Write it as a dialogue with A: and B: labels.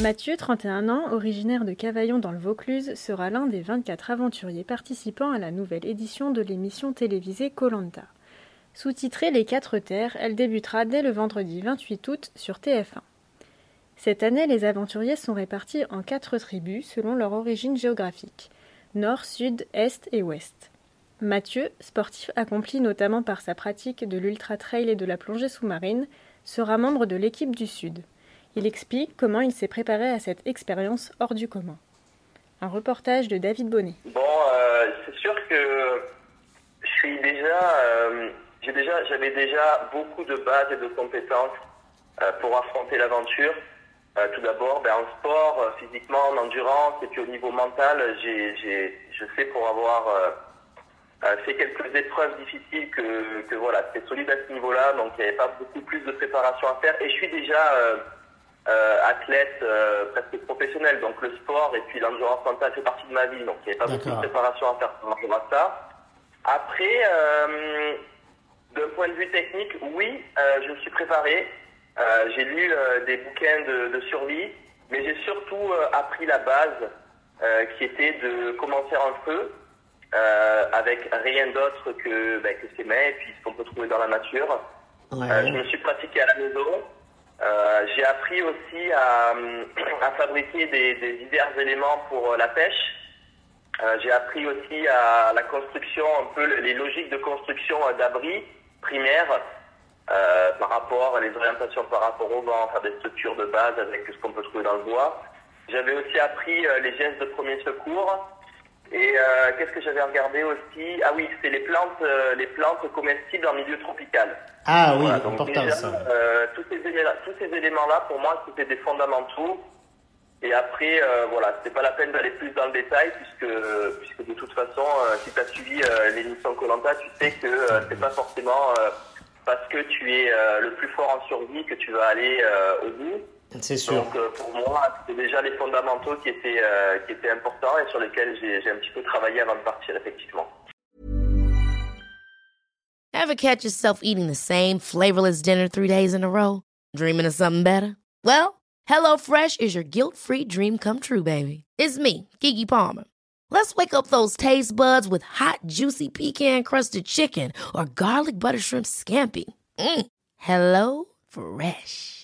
A: Mathieu, 31 ans, originaire de Cavaillon dans le Vaucluse, sera l'un des 24 aventuriers participant à la nouvelle édition de l'émission télévisée Colanta. Sous-titrée Les Quatre Terres, elle débutera dès le vendredi 28 août sur TF1. Cette année, les aventuriers sont répartis en quatre tribus selon leur origine géographique nord, sud, est et ouest. Mathieu, sportif accompli notamment par sa pratique de l'ultra-trail et de la plongée sous-marine, sera membre de l'équipe du Sud. Il explique comment il s'est préparé à cette expérience hors du commun. Un reportage de David Bonnet.
B: Bon, euh, c'est sûr que je suis déjà, euh, j'ai déjà, j'avais déjà beaucoup de bases et de compétences euh, pour affronter l'aventure. Tout d'abord, ben, en sport, physiquement, en endurance, et puis au niveau mental, j'ai, j'ai, je sais pour avoir fait quelques épreuves difficiles que, que voilà, c'était solide à ce niveau-là, donc il n'y avait pas beaucoup plus de préparation à faire. Et je suis déjà euh, athlète euh, presque professionnel, donc le sport et puis l'endurance mentale fait partie de ma vie, donc il n'y avait pas beaucoup de préparation à faire par rapport à ça. Après, euh, d'un point de vue technique, oui, euh, je me suis préparé. Euh, j'ai lu euh, des bouquins de, de survie, mais j'ai surtout euh, appris la base euh, qui était de commencer un feu euh, avec rien d'autre que, ben, que ses mains et puis ce qu'on peut trouver dans la nature.
C: Ouais.
B: Euh, je me suis pratiqué à la maison. Euh, j'ai appris aussi à, fabriquer des, divers éléments pour euh, la pêche. Euh, j'ai appris aussi à la construction, un peu le- les logiques de construction d'abris primaires par rapport à les orientations par rapport au vent, faire des structures de base avec ce qu'on peut trouver dans le bois. J'avais aussi appris les gestes de premier secours. Et euh, qu'est-ce que j'avais regardé aussi? Ah oui, c'est les plantes, euh, les plantes comestibles en milieu tropical.
C: Ah oui,
B: Voilà, donc
C: important
B: déjà,
C: ça.
B: euh, tous ces éléments- tous ces éléments-là, pour moi, c'était des fondamentaux. Et après, euh, voilà, c'était pas la peine d'aller plus dans le détail puisque, puisque de toute façon, euh, si tu as suivi euh, l'émission Colanta, tu sais que c'est pas forcément euh, parce que tu es euh, le plus fort en survie que tu vas aller euh, au bout.
C: C'est sûr.
B: Donc euh, pour moi, c'était déjà les fondamentaux qui étaient euh, qui étaient importants et sur lesquels j'ai j'ai un petit peu travaillé avant de partir effectivement.
D: Ever catch yourself eating the same flavorless dinner three days in a row? Dreaming of something better? Well, HelloFresh is your guilt-free dream come true, baby. It's me, Kiki Palmer. Let's wake up those taste buds with hot, juicy pecan-crusted chicken or garlic butter shrimp scampi. Mm. Hello Fresh.